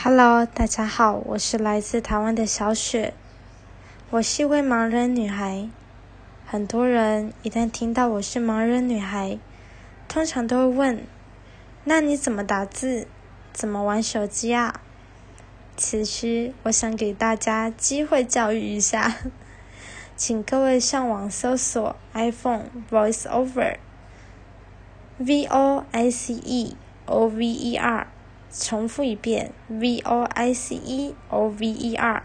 Hello，大家好，我是来自台湾的小雪。我是一位盲人女孩。很多人一旦听到我是盲人女孩，通常都会问：那你怎么打字？怎么玩手机啊？此时，我想给大家机会教育一下，请各位上网搜索 iPhone Voice Over，V O I C E O V E R。重复一遍，v o i c e o v e r。